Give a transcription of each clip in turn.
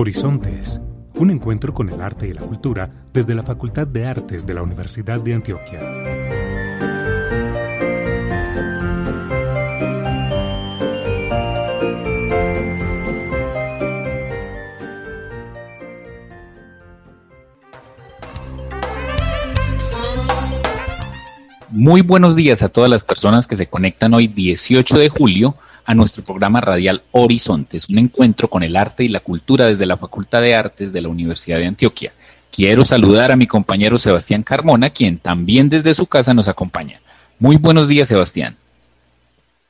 Horizontes, un encuentro con el arte y la cultura desde la Facultad de Artes de la Universidad de Antioquia. Muy buenos días a todas las personas que se conectan hoy 18 de julio a nuestro programa radial Horizontes, un encuentro con el arte y la cultura desde la Facultad de Artes de la Universidad de Antioquia. Quiero saludar a mi compañero Sebastián Carmona, quien también desde su casa nos acompaña. Muy buenos días, Sebastián.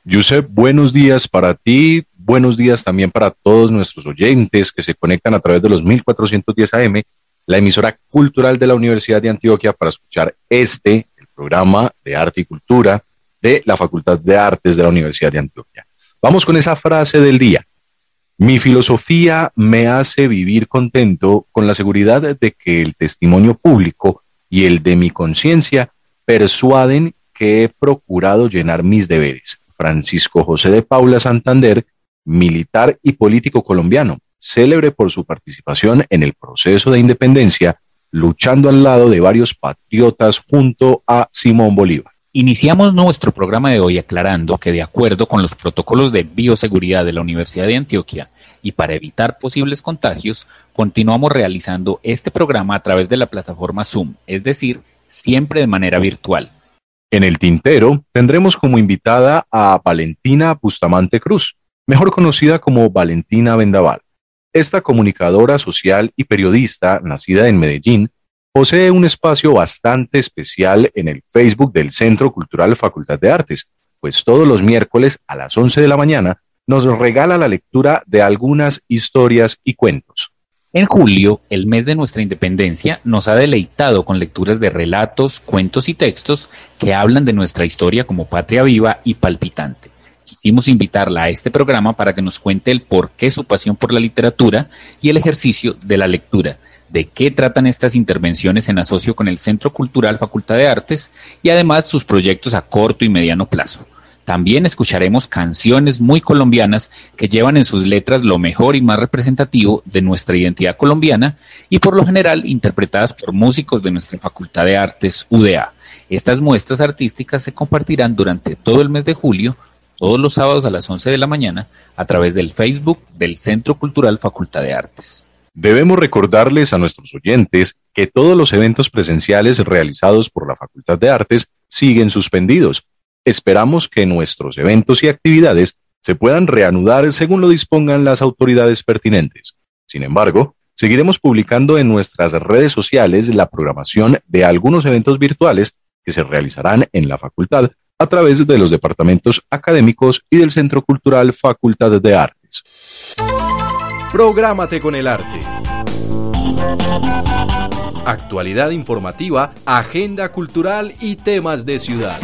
Josep, buenos días para ti, buenos días también para todos nuestros oyentes que se conectan a través de los 1410 AM, la emisora cultural de la Universidad de Antioquia, para escuchar este, el programa de arte y cultura de la Facultad de Artes de la Universidad de Antioquia. Vamos con esa frase del día. Mi filosofía me hace vivir contento con la seguridad de que el testimonio público y el de mi conciencia persuaden que he procurado llenar mis deberes. Francisco José de Paula Santander, militar y político colombiano, célebre por su participación en el proceso de independencia, luchando al lado de varios patriotas junto a Simón Bolívar. Iniciamos nuestro programa de hoy aclarando que de acuerdo con los protocolos de bioseguridad de la Universidad de Antioquia y para evitar posibles contagios, continuamos realizando este programa a través de la plataforma Zoom, es decir, siempre de manera virtual. En el tintero tendremos como invitada a Valentina Bustamante Cruz, mejor conocida como Valentina Vendaval. Esta comunicadora social y periodista, nacida en Medellín, posee un espacio bastante especial en el Facebook del Centro Cultural Facultad de Artes, pues todos los miércoles a las 11 de la mañana nos regala la lectura de algunas historias y cuentos. En julio, el mes de nuestra independencia, nos ha deleitado con lecturas de relatos, cuentos y textos que hablan de nuestra historia como patria viva y palpitante. Quisimos invitarla a este programa para que nos cuente el por qué su pasión por la literatura y el ejercicio de la lectura, de qué tratan estas intervenciones en asocio con el Centro Cultural Facultad de Artes y además sus proyectos a corto y mediano plazo. También escucharemos canciones muy colombianas que llevan en sus letras lo mejor y más representativo de nuestra identidad colombiana y por lo general interpretadas por músicos de nuestra Facultad de Artes UDA. Estas muestras artísticas se compartirán durante todo el mes de julio, todos los sábados a las 11 de la mañana, a través del Facebook del Centro Cultural Facultad de Artes. Debemos recordarles a nuestros oyentes que todos los eventos presenciales realizados por la Facultad de Artes siguen suspendidos. Esperamos que nuestros eventos y actividades se puedan reanudar según lo dispongan las autoridades pertinentes. Sin embargo, seguiremos publicando en nuestras redes sociales la programación de algunos eventos virtuales que se realizarán en la facultad a través de los departamentos académicos y del Centro Cultural Facultad de Artes. Prográmate con el arte. Actualidad informativa, agenda cultural y temas de ciudad.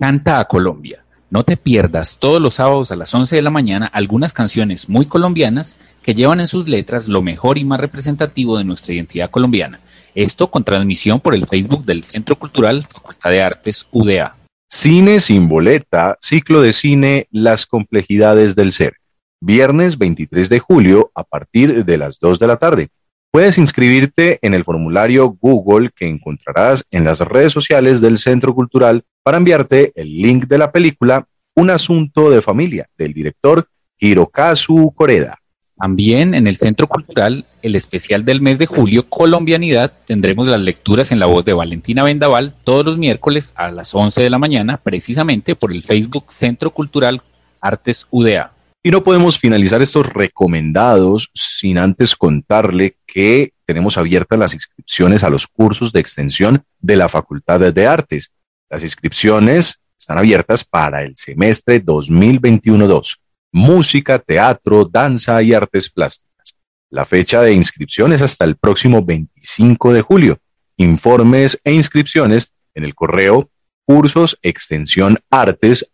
Canta a Colombia. No te pierdas todos los sábados a las 11 de la mañana algunas canciones muy colombianas que llevan en sus letras lo mejor y más representativo de nuestra identidad colombiana. Esto con transmisión por el Facebook del Centro Cultural Facultad de Artes UDA. Cine sin boleta, ciclo de cine Las complejidades del ser. Viernes 23 de julio a partir de las 2 de la tarde. Puedes inscribirte en el formulario Google que encontrarás en las redes sociales del Centro Cultural para enviarte el link de la película Un asunto de familia del director Hirokazu Koreda. También en el Centro Cultural, el especial del mes de julio, Colombianidad, tendremos las lecturas en la voz de Valentina Vendaval todos los miércoles a las 11 de la mañana, precisamente por el Facebook Centro Cultural Artes UDA. Y no podemos finalizar estos recomendados sin antes contarle que tenemos abiertas las inscripciones a los cursos de extensión de la Facultad de Artes. Las inscripciones están abiertas para el semestre 2021-2 música, teatro, danza y artes plásticas. La fecha de inscripción es hasta el próximo 25 de julio. Informes e inscripciones en el correo cursos extensión artes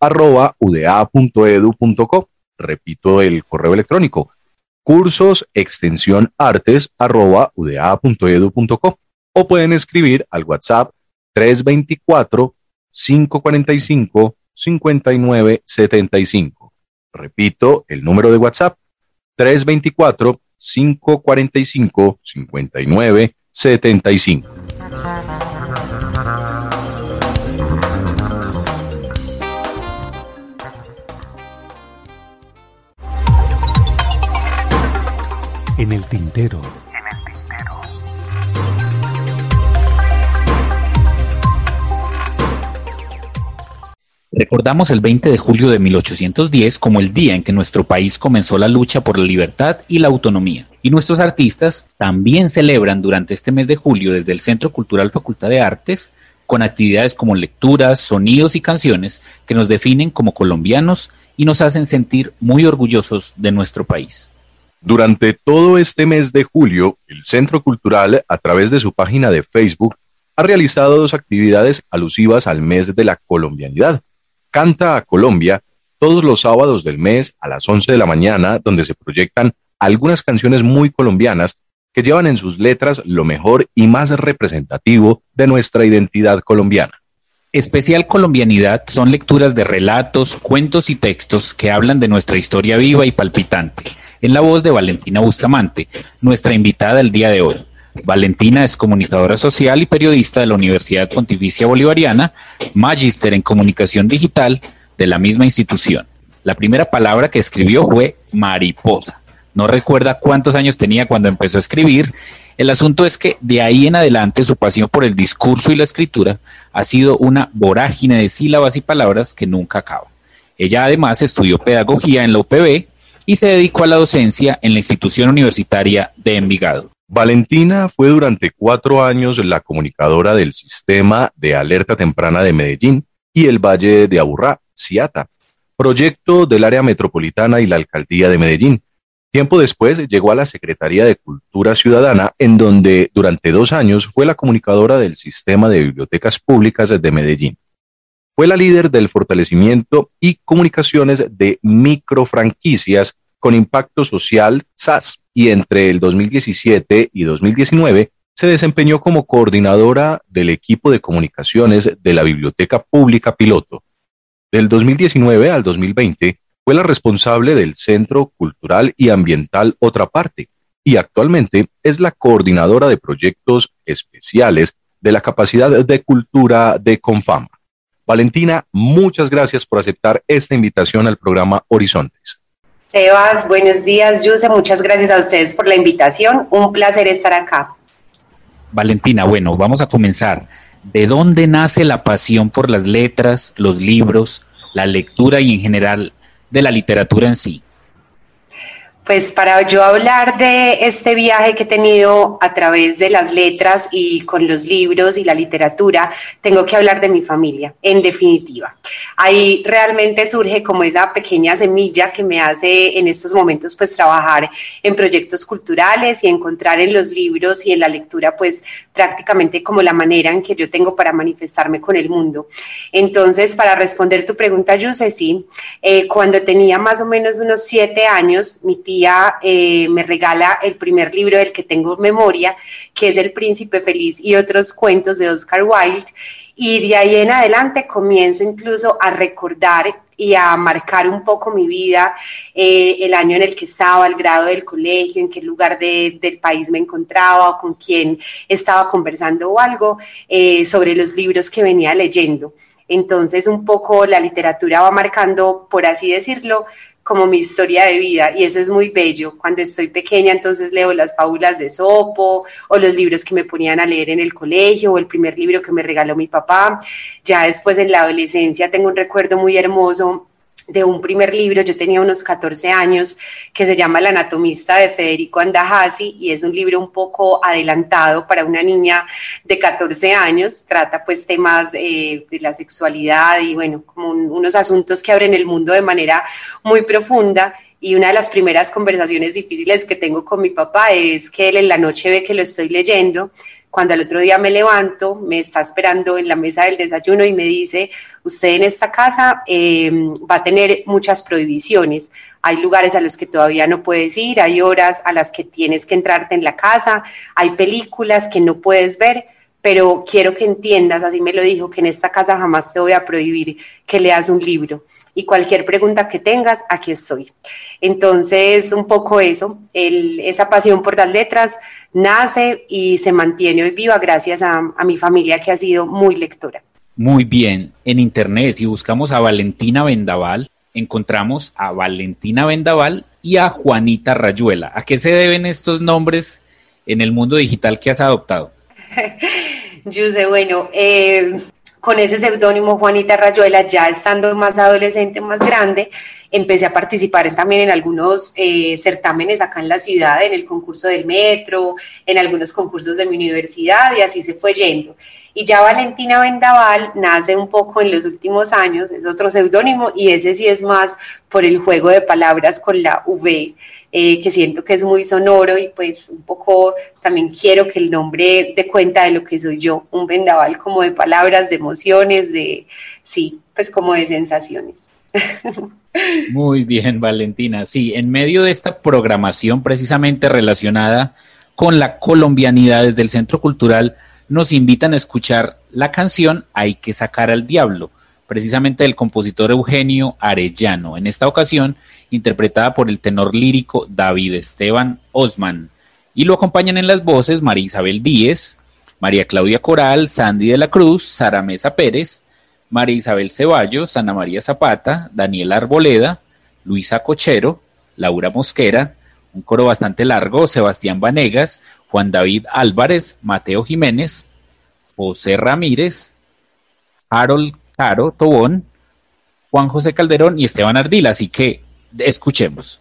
Repito el correo electrónico cursos extensión artes o pueden escribir al WhatsApp 324 545 5975. Repito, el número de WhatsApp 324-545-5975. En el tintero. Recordamos el 20 de julio de 1810 como el día en que nuestro país comenzó la lucha por la libertad y la autonomía. Y nuestros artistas también celebran durante este mes de julio desde el Centro Cultural Facultad de Artes con actividades como lecturas, sonidos y canciones que nos definen como colombianos y nos hacen sentir muy orgullosos de nuestro país. Durante todo este mes de julio, el Centro Cultural, a través de su página de Facebook, ha realizado dos actividades alusivas al mes de la colombianidad Canta a Colombia todos los sábados del mes a las 11 de la mañana, donde se proyectan algunas canciones muy colombianas que llevan en sus letras lo mejor y más representativo de nuestra identidad colombiana. Especial colombianidad son lecturas de relatos, cuentos y textos que hablan de nuestra historia viva y palpitante, en la voz de Valentina Bustamante, nuestra invitada el día de hoy. Valentina es comunicadora social y periodista de la Universidad Pontificia Bolivariana, magíster en comunicación digital de la misma institución. La primera palabra que escribió fue mariposa. No recuerda cuántos años tenía cuando empezó a escribir. El asunto es que de ahí en adelante su pasión por el discurso y la escritura ha sido una vorágine de sílabas y palabras que nunca acaba. Ella además estudió pedagogía en la UPB y se dedicó a la docencia en la institución universitaria de Envigado. Valentina fue durante cuatro años la comunicadora del sistema de alerta temprana de Medellín y el Valle de Aburrá, CIATA, proyecto del área metropolitana y la alcaldía de Medellín. Tiempo después llegó a la Secretaría de Cultura Ciudadana, en donde durante dos años fue la comunicadora del sistema de bibliotecas públicas de Medellín. Fue la líder del fortalecimiento y comunicaciones de microfranquicias con impacto social SAS y entre el 2017 y 2019 se desempeñó como coordinadora del equipo de comunicaciones de la Biblioteca Pública Piloto. Del 2019 al 2020 fue la responsable del Centro Cultural y Ambiental Otra Parte y actualmente es la coordinadora de proyectos especiales de la capacidad de cultura de Confama. Valentina, muchas gracias por aceptar esta invitación al programa Horizontes. Sebas, buenos días, Yuse. Muchas gracias a ustedes por la invitación. Un placer estar acá. Valentina, bueno, vamos a comenzar. ¿De dónde nace la pasión por las letras, los libros, la lectura y en general de la literatura en sí? Pues para yo hablar de este viaje que he tenido a través de las letras y con los libros y la literatura, tengo que hablar de mi familia, en definitiva. Ahí realmente surge como esa pequeña semilla que me hace en estos momentos pues trabajar en proyectos culturales y encontrar en los libros y en la lectura pues prácticamente como la manera en que yo tengo para manifestarme con el mundo. Entonces, para responder tu pregunta, yo sé sí, eh, cuando tenía más o menos unos siete años, mi tía eh, me regala el primer libro del que tengo memoria, que es El Príncipe Feliz y otros cuentos de Oscar Wilde. Y de ahí en adelante comienzo incluso a recordar y a marcar un poco mi vida, eh, el año en el que estaba, el grado del colegio, en qué lugar del país me encontraba con quién estaba conversando o algo eh, sobre los libros que venía leyendo. Entonces un poco la literatura va marcando, por así decirlo, como mi historia de vida y eso es muy bello. Cuando estoy pequeña entonces leo las fábulas de Sopo o los libros que me ponían a leer en el colegio o el primer libro que me regaló mi papá. Ya después en la adolescencia tengo un recuerdo muy hermoso de un primer libro, yo tenía unos 14 años, que se llama El anatomista de Federico Andajasi y es un libro un poco adelantado para una niña de 14 años, trata pues temas eh, de la sexualidad y bueno, como unos asuntos que abren el mundo de manera muy profunda. Y una de las primeras conversaciones difíciles que tengo con mi papá es que él en la noche ve que lo estoy leyendo, cuando al otro día me levanto, me está esperando en la mesa del desayuno y me dice, usted en esta casa em, va a tener muchas prohibiciones. Hay lugares a los que todavía no puedes ir, hay horas a las que tienes que entrarte en la casa, hay películas que no puedes ver, pero quiero que entiendas, así me lo dijo, que en esta casa jamás te voy a prohibir que leas un libro y cualquier pregunta que tengas, aquí estoy. Entonces, un poco eso, esa pasión por las letras nace y se mantiene hoy viva gracias a, a mi familia que ha sido muy lectora. Muy bien, en internet si buscamos a Valentina Vendaval, encontramos a Valentina Vendaval y a Juanita Rayuela. ¿A qué se deben estos nombres en el mundo digital que has adoptado? Yuse, bueno, eh, con ese seudónimo Juanita Rayuela, ya estando más adolescente, más grande, empecé a participar también en algunos eh, certámenes acá en la ciudad, en el concurso del metro, en algunos concursos de mi universidad y así se fue yendo. Y ya Valentina Vendaval nace un poco en los últimos años, es otro seudónimo y ese sí es más por el juego de palabras con la V, eh, que siento que es muy sonoro y pues un poco también quiero que el nombre dé cuenta de lo que soy yo, un vendaval como de palabras, de emociones, de, sí, pues como de sensaciones. Muy bien, Valentina. Sí, en medio de esta programación precisamente relacionada con la colombianidad desde el Centro Cultural, nos invitan a escuchar la canción Hay que sacar al diablo, precisamente del compositor Eugenio Arellano, en esta ocasión interpretada por el tenor lírico David Esteban Osman. Y lo acompañan en las voces María Isabel Díez, María Claudia Coral, Sandy de la Cruz, Sara Mesa Pérez, María Isabel Ceballos, Ana María Zapata, Daniela Arboleda, Luisa Cochero, Laura Mosquera, un coro bastante largo, Sebastián Vanegas, Juan David Álvarez, Mateo Jiménez, José Ramírez, Harold Caro Tobón, Juan José Calderón y Esteban Ardila. Así que escuchemos.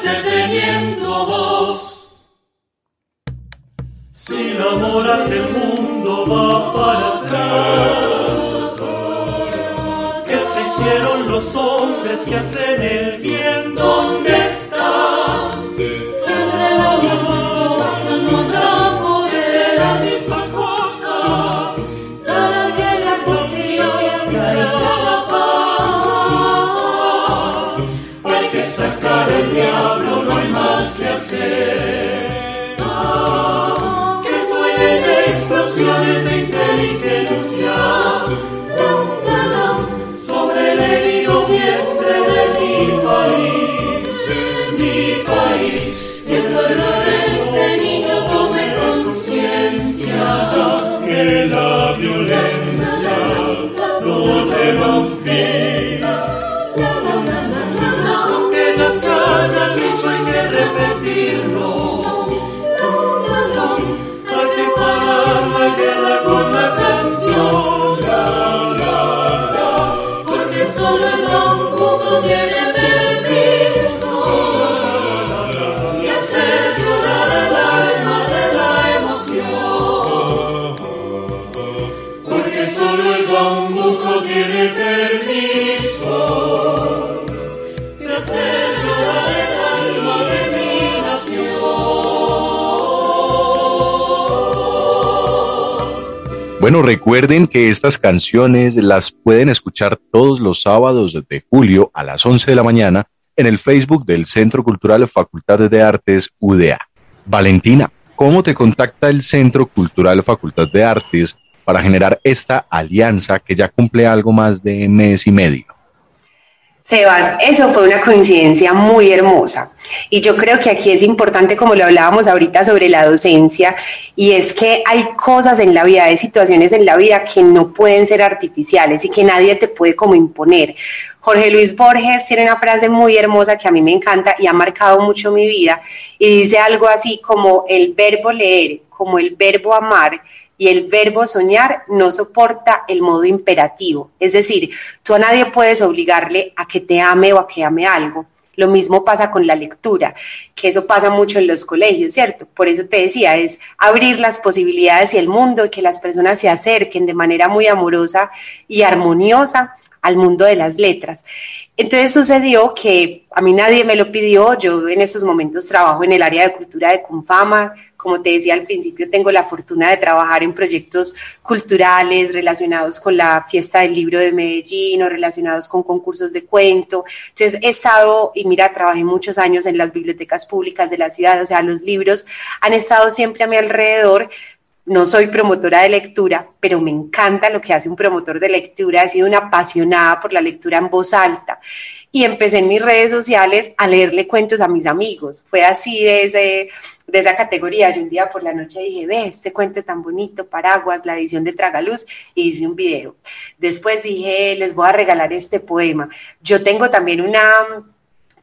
los hombres que hacen el bien? ¿Dónde están? Siempre la misma cosa, no habrá poder, la misma cosa. La que la justicia y la paz. Hay que sacar el diablo, no hay más que hacer. explosiones de inteligencia solo el bambuco tiene Bueno, recuerden que estas canciones las pueden escuchar todos los sábados de julio a las 11 de la mañana en el Facebook del Centro Cultural Facultad de Artes UDA. Valentina, ¿cómo te contacta el Centro Cultural Facultad de Artes para generar esta alianza que ya cumple algo más de mes y medio? Sebas, eso fue una coincidencia muy hermosa. Y yo creo que aquí es importante, como lo hablábamos ahorita sobre la docencia, y es que hay cosas en la vida, hay situaciones en la vida que no pueden ser artificiales y que nadie te puede como imponer. Jorge Luis Borges tiene una frase muy hermosa que a mí me encanta y ha marcado mucho mi vida, y dice algo así como el verbo leer, como el verbo amar, y el verbo soñar no soporta el modo imperativo. Es decir, tú a nadie puedes obligarle a que te ame o a que ame algo. Lo mismo pasa con la lectura, que eso pasa mucho en los colegios, ¿cierto? Por eso te decía, es abrir las posibilidades y el mundo y que las personas se acerquen de manera muy amorosa y armoniosa al mundo de las letras. Entonces sucedió que a mí nadie me lo pidió, yo en esos momentos trabajo en el área de cultura de Confama, como te decía al principio, tengo la fortuna de trabajar en proyectos culturales relacionados con la fiesta del libro de Medellín o relacionados con concursos de cuento. Entonces he estado, y mira, trabajé muchos años en las bibliotecas públicas de la ciudad, o sea, los libros han estado siempre a mi alrededor, no soy promotora de lectura, pero me encanta lo que hace un promotor de lectura. He sido una apasionada por la lectura en voz alta y empecé en mis redes sociales a leerle cuentos a mis amigos. Fue así de, ese, esa categoría. Yo un día por la noche dije, ve, este cuento tan bonito, Paraguas, la edición de Tragaluz, y hice un video. Después dije, les voy a regalar este poema. Yo tengo también una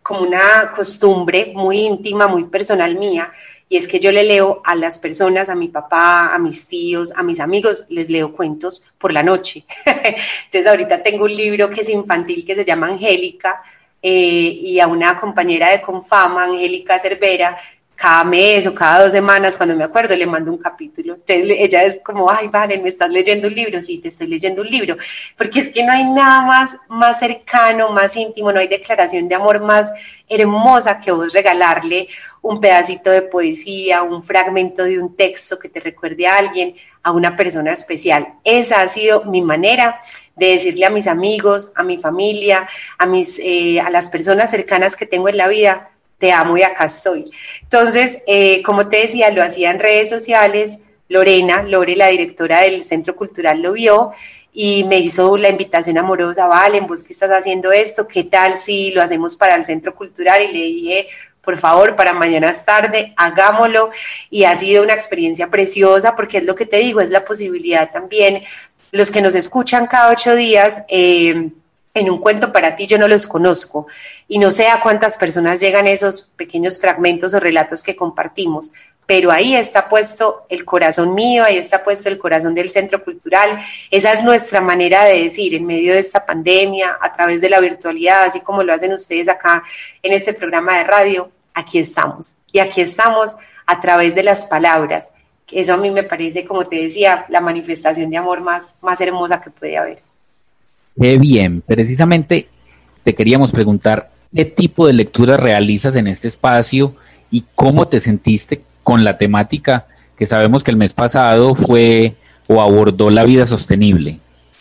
como una costumbre muy íntima, muy personal mía, y es que yo le leo a las personas, a mi papá, a mis tíos, a mis amigos, les leo cuentos por la noche. Entonces ahorita tengo un libro que es infantil que se llama Angélica eh, y a una compañera de Confama, Angélica Cervera, cada mes o cada dos semanas, cuando me acuerdo, le mando un capítulo. Entonces ella es como, ay, vale, me estás leyendo un libro, sí, te estoy leyendo un libro, porque es que no hay nada más, más cercano, más íntimo, no hay declaración de amor más hermosa que vos regalarle un pedacito de poesía, un fragmento de un texto que te recuerde a alguien, a una persona especial. Esa ha sido mi manera de decirle a mis amigos, a mi familia, a, mis, eh, a las personas cercanas que tengo en la vida, te amo y acá estoy. Entonces, eh, como te decía, lo hacía en redes sociales. Lorena, Lore, la directora del Centro Cultural, lo vio y me hizo la invitación amorosa, vale, vos que estás haciendo esto, ¿qué tal si lo hacemos para el Centro Cultural? Y le dije, por favor, para mañana es tarde, hagámoslo. Y ha sido una experiencia preciosa porque es lo que te digo, es la posibilidad también, los que nos escuchan cada ocho días, eh, en un cuento para ti yo no los conozco y no sé a cuántas personas llegan esos pequeños fragmentos o relatos que compartimos, pero ahí está puesto el corazón mío, ahí está puesto el corazón del centro cultural. Esa es nuestra manera de decir en medio de esta pandemia, a través de la virtualidad, así como lo hacen ustedes acá en este programa de radio, aquí estamos. Y aquí estamos a través de las palabras. Eso a mí me parece, como te decía, la manifestación de amor más, más hermosa que puede haber. Qué bien, precisamente te queríamos preguntar qué tipo de lectura realizas en este espacio y cómo te sentiste con la temática que sabemos que el mes pasado fue o abordó la vida sostenible.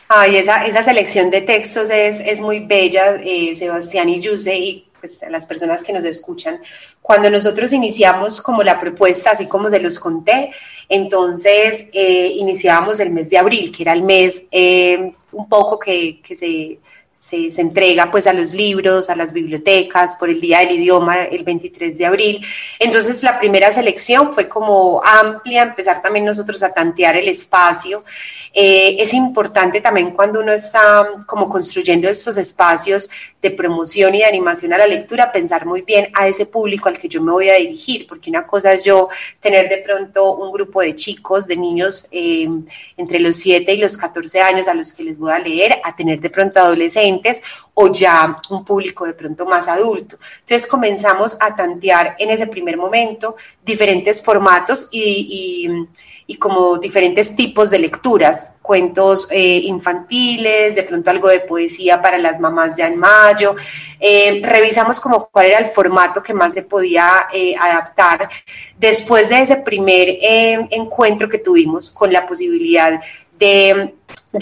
Ay, esa, esa selección de textos es, es muy bella, eh, Sebastián y Yuse, y pues, a las personas que nos escuchan. Cuando nosotros iniciamos como la propuesta, así como se los conté, entonces eh, iniciábamos el mes de abril, que era el mes eh, un poco que, que se se, entrega pues a los libros, a las bibliotecas por el Día del Idioma el 23 de abril. Entonces la primera selección fue como amplia, empezar también nosotros a tantear el espacio. Eh, es importante también cuando uno está como construyendo estos espacios de promoción y de animación a la lectura, pensar muy bien a ese público al que yo me voy a dirigir, porque una cosa es yo tener de pronto un grupo de chicos, de niños eh, entre los 7 y los 14 años a los que les voy a leer, a tener de pronto adolescentes o ya un público de pronto más adulto. Entonces comenzamos a tantear en ese primer momento diferentes formatos y, como diferentes tipos de lecturas, cuentos eh, infantiles, de pronto algo de poesía para las mamás ya en mayo. Eh, revisamos como cuál era el formato que más se podía eh, adaptar después de ese primer encuentro que tuvimos con la posibilidad de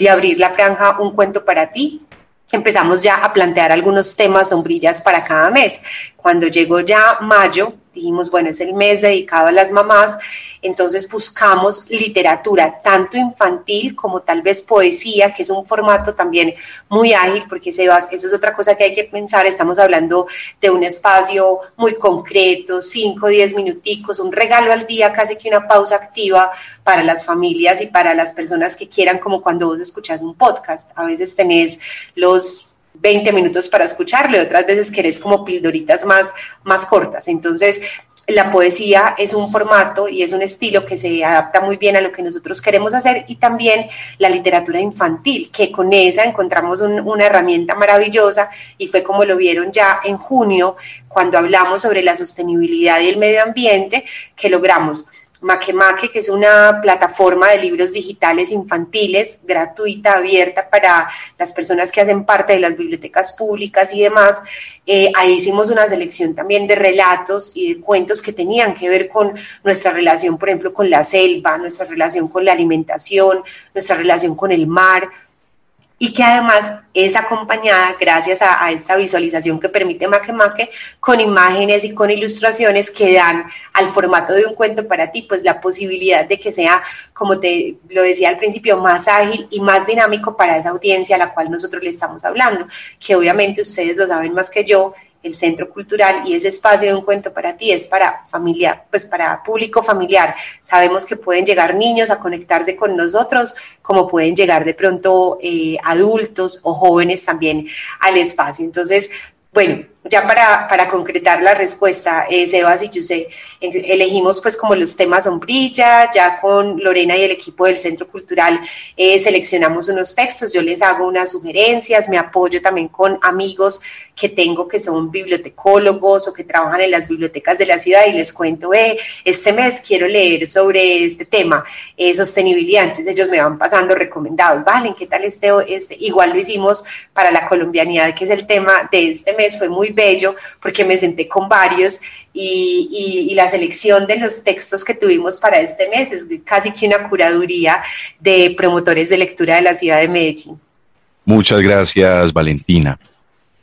abrir la franja Un cuento para ti, empezamos ya a plantear algunos temas sombrillas para cada mes. Cuando llegó ya mayo, dijimos, bueno, es el mes dedicado a las mamás, entonces buscamos literatura, tanto infantil como tal vez poesía, que es un formato también muy ágil, porque se va, eso es otra cosa que hay que pensar, estamos hablando de un espacio muy concreto, 5, 10 minuticos, un regalo al día, casi que una pausa activa para las familias y para las personas que quieran, como cuando vos escuchas un podcast, a veces tenés los 20 minutos para escucharle, otras veces querés como pildoritas más, más cortas. Entonces, la poesía es un formato y es un estilo que se adapta muy bien a lo que nosotros queremos hacer y también la literatura infantil, que con esa encontramos una herramienta maravillosa y fue como lo vieron ya en junio cuando hablamos sobre la sostenibilidad y el medio ambiente, que logramos Makemake, que es una plataforma de libros digitales infantiles gratuita, abierta para las personas que hacen parte de las bibliotecas públicas y demás. Eh, ahí hicimos una selección también de relatos y de cuentos que tenían que ver con nuestra relación, por ejemplo, con la selva, nuestra relación con la alimentación, nuestra relación con el mar, y que además es acompañada gracias a, esta visualización que permite Makemake con imágenes y con ilustraciones que dan al formato de un cuento para ti, pues la posibilidad de que sea, como te lo decía al principio, más ágil y más dinámico para esa audiencia a la cual nosotros le estamos hablando, que obviamente ustedes lo saben más que yo, el centro cultural y ese espacio de un cuento para ti es para familia, pues para público familiar. Sabemos que pueden llegar niños a conectarse con nosotros, como pueden llegar de pronto eh, adultos o jóvenes también al espacio. Entonces, bueno, ya para, para, concretar la respuesta, eh, Sebas y Yuse, elegimos pues como los temas sombrilla, ya con Lorena y el equipo del Centro Cultural eh, seleccionamos unos textos, yo les hago unas sugerencias, me apoyo también con amigos que tengo que son bibliotecólogos o que trabajan en las bibliotecas de la ciudad y les cuento, eh, este mes quiero leer sobre este tema, eh, sostenibilidad, entonces ellos me van pasando recomendados, vale, ¿qué tal este, este? Igual lo hicimos para la colombianidad, que es el tema de este mes, fue muy bello porque me senté con varios y, la selección de los textos que tuvimos para este mes es casi que una curaduría de promotores de lectura de la ciudad de Medellín. Muchas gracias, Valentina.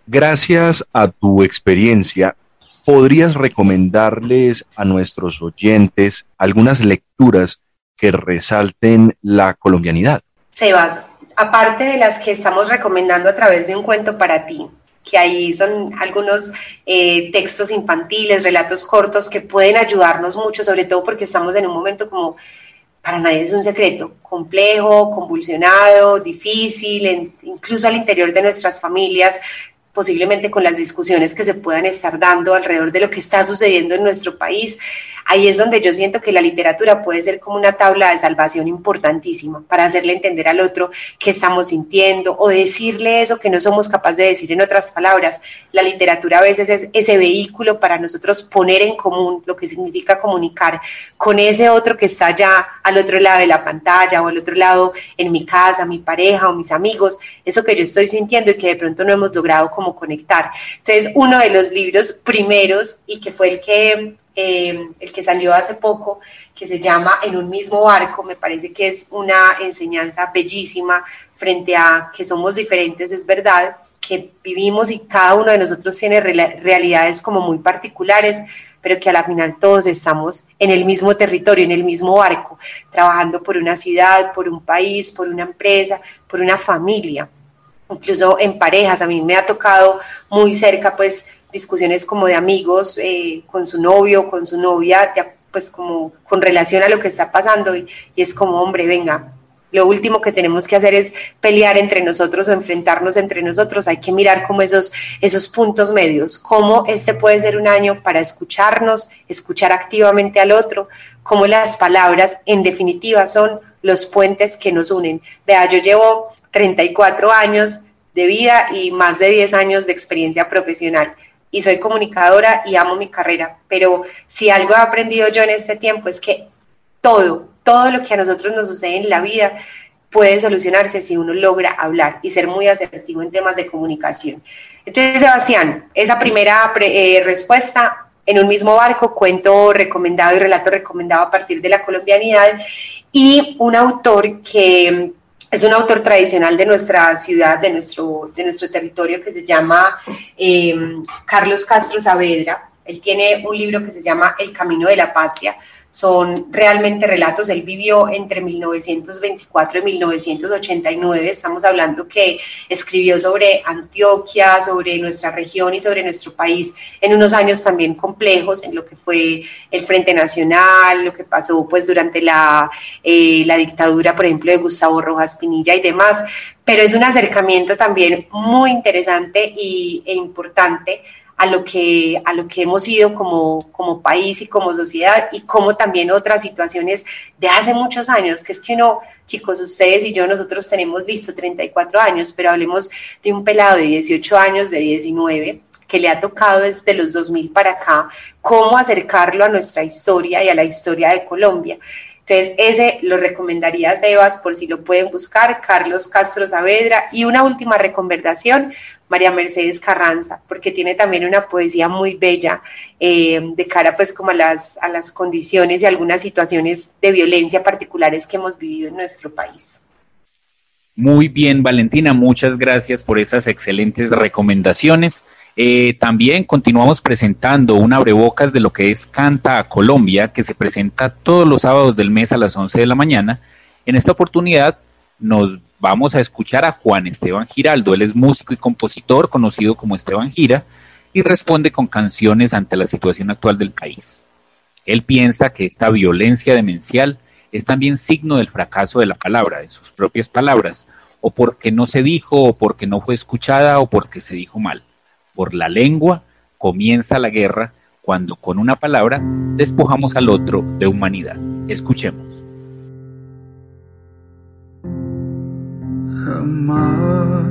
Gracias a tu experiencia, ¿podrías recomendarles a nuestros oyentes algunas lecturas que resalten la colombianidad? Sebas, aparte de las que estamos recomendando a través de un cuento para ti, que ahí son algunos eh, textos infantiles, relatos cortos que pueden ayudarnos mucho, sobre todo porque estamos en un momento como, para nadie es un secreto, complejo, convulsionado, difícil, incluso al interior de nuestras familias posiblemente con las discusiones que se puedan estar dando alrededor de lo que está sucediendo en nuestro país. Ahí es donde yo siento que la literatura puede ser como una tabla de salvación importantísima para hacerle entender al otro qué estamos sintiendo o decirle eso que no somos capaces de decir en otras palabras. La literatura a veces es ese vehículo para nosotros poner en común lo que significa comunicar con ese otro que está allá al otro lado de la pantalla o al otro lado en mi casa, mi pareja o mis amigos, eso que yo estoy sintiendo y que de pronto no hemos logrado conectar. Entonces, uno de los libros primeros y que fue el que, eh, el que salió hace poco, que se llama En un mismo barco, me parece que es una enseñanza bellísima frente a que somos diferentes, es verdad, que vivimos y cada uno de nosotros tiene realidades como muy particulares, pero que a final todos estamos en el mismo territorio, en el mismo barco, trabajando por una ciudad, por un país, por una empresa, por una familia incluso en parejas. A mí me ha tocado muy cerca, pues, discusiones como de amigos eh, con su novio, con su novia, pues como con relación a lo que está pasando y, es como, hombre, venga, lo último que tenemos que hacer es pelear entre nosotros o enfrentarnos entre nosotros. Hay que mirar como esos, esos puntos medios, cómo este puede ser un año para escucharnos, escuchar activamente al otro, cómo las palabras en definitiva son los puentes que nos unen. Vea, yo llevo 34 años de vida y más de 10 años de experiencia profesional y soy comunicadora y amo mi carrera, pero si algo he aprendido yo en este tiempo es que todo, todo lo que a nosotros nos sucede en la vida puede solucionarse si uno logra hablar y ser muy asertivo en temas de comunicación. Entonces, Sebastián, esa primera eh, respuesta en un mismo barco, cuento recomendado y relato recomendado a partir de la colombianidad y un autor que es un autor tradicional de nuestra ciudad, de nuestro, de nuestro territorio, que se llama em, Carlos Castro Saavedra. Él tiene un libro que se llama El Camino de la Patria. Son realmente relatos. Él vivió entre 1924 y 1989. Estamos hablando que escribió sobre Antioquia, sobre nuestra región y sobre nuestro país en unos años también complejos, en lo que fue el Frente Nacional, lo que pasó pues durante la, eh, la dictadura, por ejemplo, de Gustavo Rojas Pinilla y demás. Pero es un acercamiento también muy interesante y, e importante a lo que, a lo que hemos ido como, como país y como sociedad y como también otras situaciones de hace muchos años, que es que uno, chicos, ustedes y yo, nosotros tenemos visto 34 años, pero hablemos de un pelado de 18 años, de 19, que le ha tocado desde los 2000 para acá, cómo acercarlo a nuestra historia y a la historia de Colombia. Entonces, ese lo recomendaría a Sebas por si lo pueden buscar, Carlos Castro Saavedra. Y una última recomendación, María Mercedes Carranza, porque tiene también una poesía muy bella eh, de cara pues como a las, a las condiciones y algunas situaciones de violencia particulares que hemos vivido en nuestro país. Muy bien, Valentina, muchas gracias por esas excelentes recomendaciones. Eh, también continuamos presentando un abrebocas de lo que es Canta a Colombia, que se presenta todos los sábados del mes a las 11 de la mañana. En esta oportunidad nos vamos a escuchar a Juan Esteban Giraldo. Él es músico y compositor conocido como Esteban Gira y responde con canciones ante la situación actual del país. Él piensa que esta violencia demencial es también signo del fracaso de la palabra, de sus propias palabras, o porque no se dijo, o porque no fue escuchada, o porque se dijo mal por la lengua comienza la guerra cuando con una palabra despojamos al otro de humanidad. Escuchemos. Jamás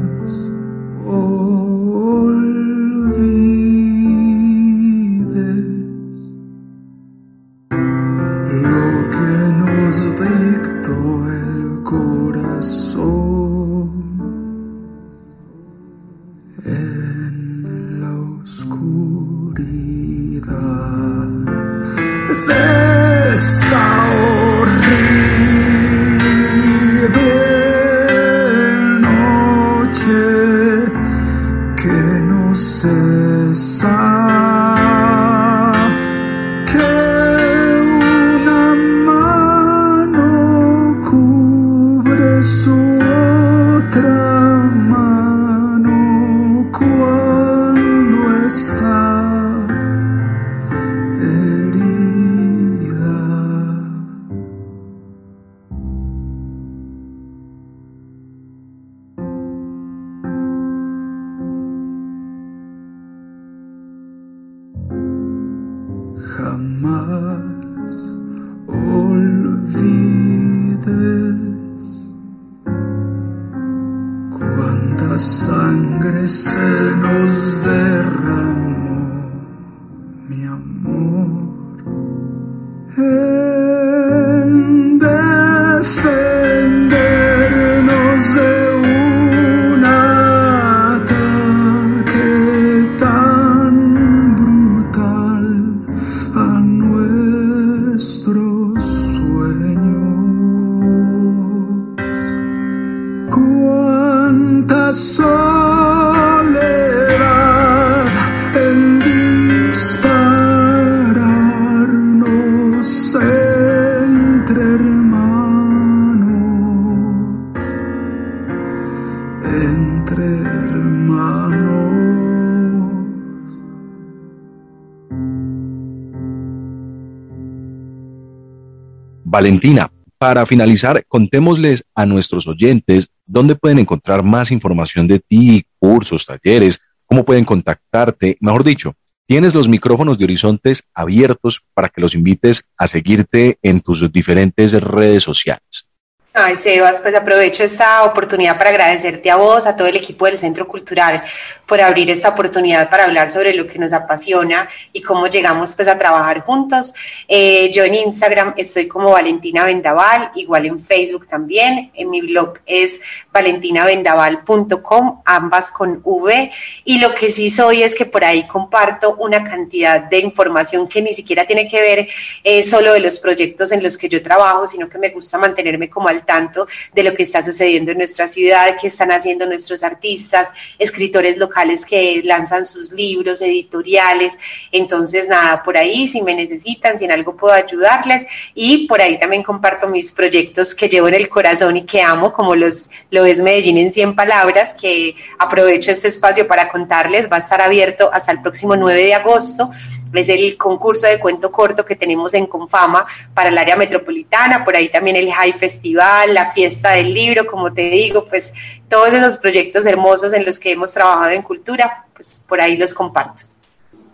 Valentina, para finalizar, contémosles a nuestros oyentes dónde pueden encontrar más información de ti, cursos, talleres, cómo pueden contactarte, mejor dicho, tienes los micrófonos de Horizontes abiertos para que los invites a seguirte en tus diferentes redes sociales. Ay, Sebas, pues aprovecho esta oportunidad para agradecerte a vos, a todo el equipo del Centro Cultural por abrir esta oportunidad para hablar sobre lo que nos apasiona y cómo llegamos pues a trabajar juntos. Eh, yo en Instagram estoy como Valentina Vendaval, igual en Facebook también. En mi blog es valentinavendaval.com, ambas con V. Y lo que sí soy es que por ahí comparto una cantidad de información que ni siquiera tiene que ver eh, solo de los proyectos en los que yo trabajo, sino que me gusta mantenerme como al tanto de lo que está sucediendo en nuestra ciudad, qué están haciendo nuestros artistas, escritores locales que lanzan sus libros, editoriales. Entonces, nada, por ahí, si me necesitan, si en algo puedo ayudarles. Y por ahí también comparto mis proyectos que llevo en el corazón y que amo, como los lo es Medellín en 100 palabras, que aprovecho este espacio para contarles. Va a estar abierto hasta el próximo 9 de agosto. Es el concurso de cuento corto que tenemos en Confama para el área metropolitana. Por ahí también el High Festival, la fiesta del libro, como te digo, pues todos esos proyectos hermosos en los que hemos trabajado en cultura, pues por ahí los comparto.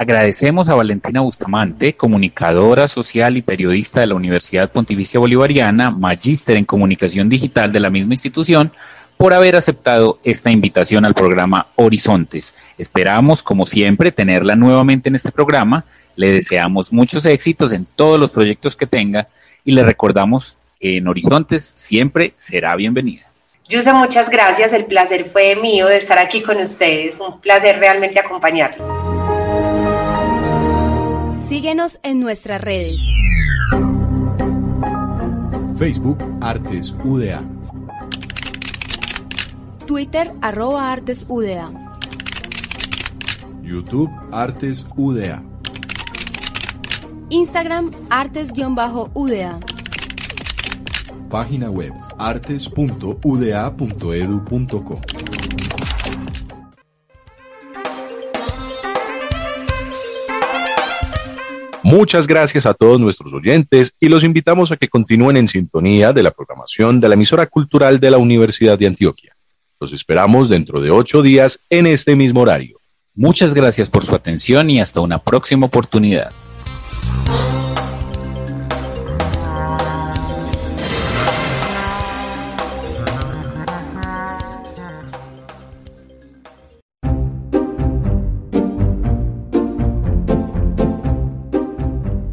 Agradecemos a Valentina Bustamante, comunicadora social y periodista de la Universidad Pontificia Bolivariana, magíster en comunicación digital de la misma institución, por haber aceptado esta invitación al programa Horizontes. Esperamos, como siempre, tenerla nuevamente en este programa. Le deseamos muchos éxitos en todos los proyectos que tenga y le recordamos en Horizontes siempre será bienvenida. Yuse, muchas gracias. El placer fue mío de estar aquí con ustedes. Un placer realmente acompañarlos. Síguenos en nuestras redes. Facebook Artes UDA. Twitter arroba Artes UDA. YouTube Artes UDA. Instagram Artes-UDA. Página web artes.uda.edu.co. Muchas gracias a todos nuestros oyentes y los invitamos a que continúen en sintonía de la programación de la emisora cultural de la Universidad de Antioquia. Los esperamos dentro de ocho días en este mismo horario. Muchas gracias por su atención y hasta una próxima oportunidad.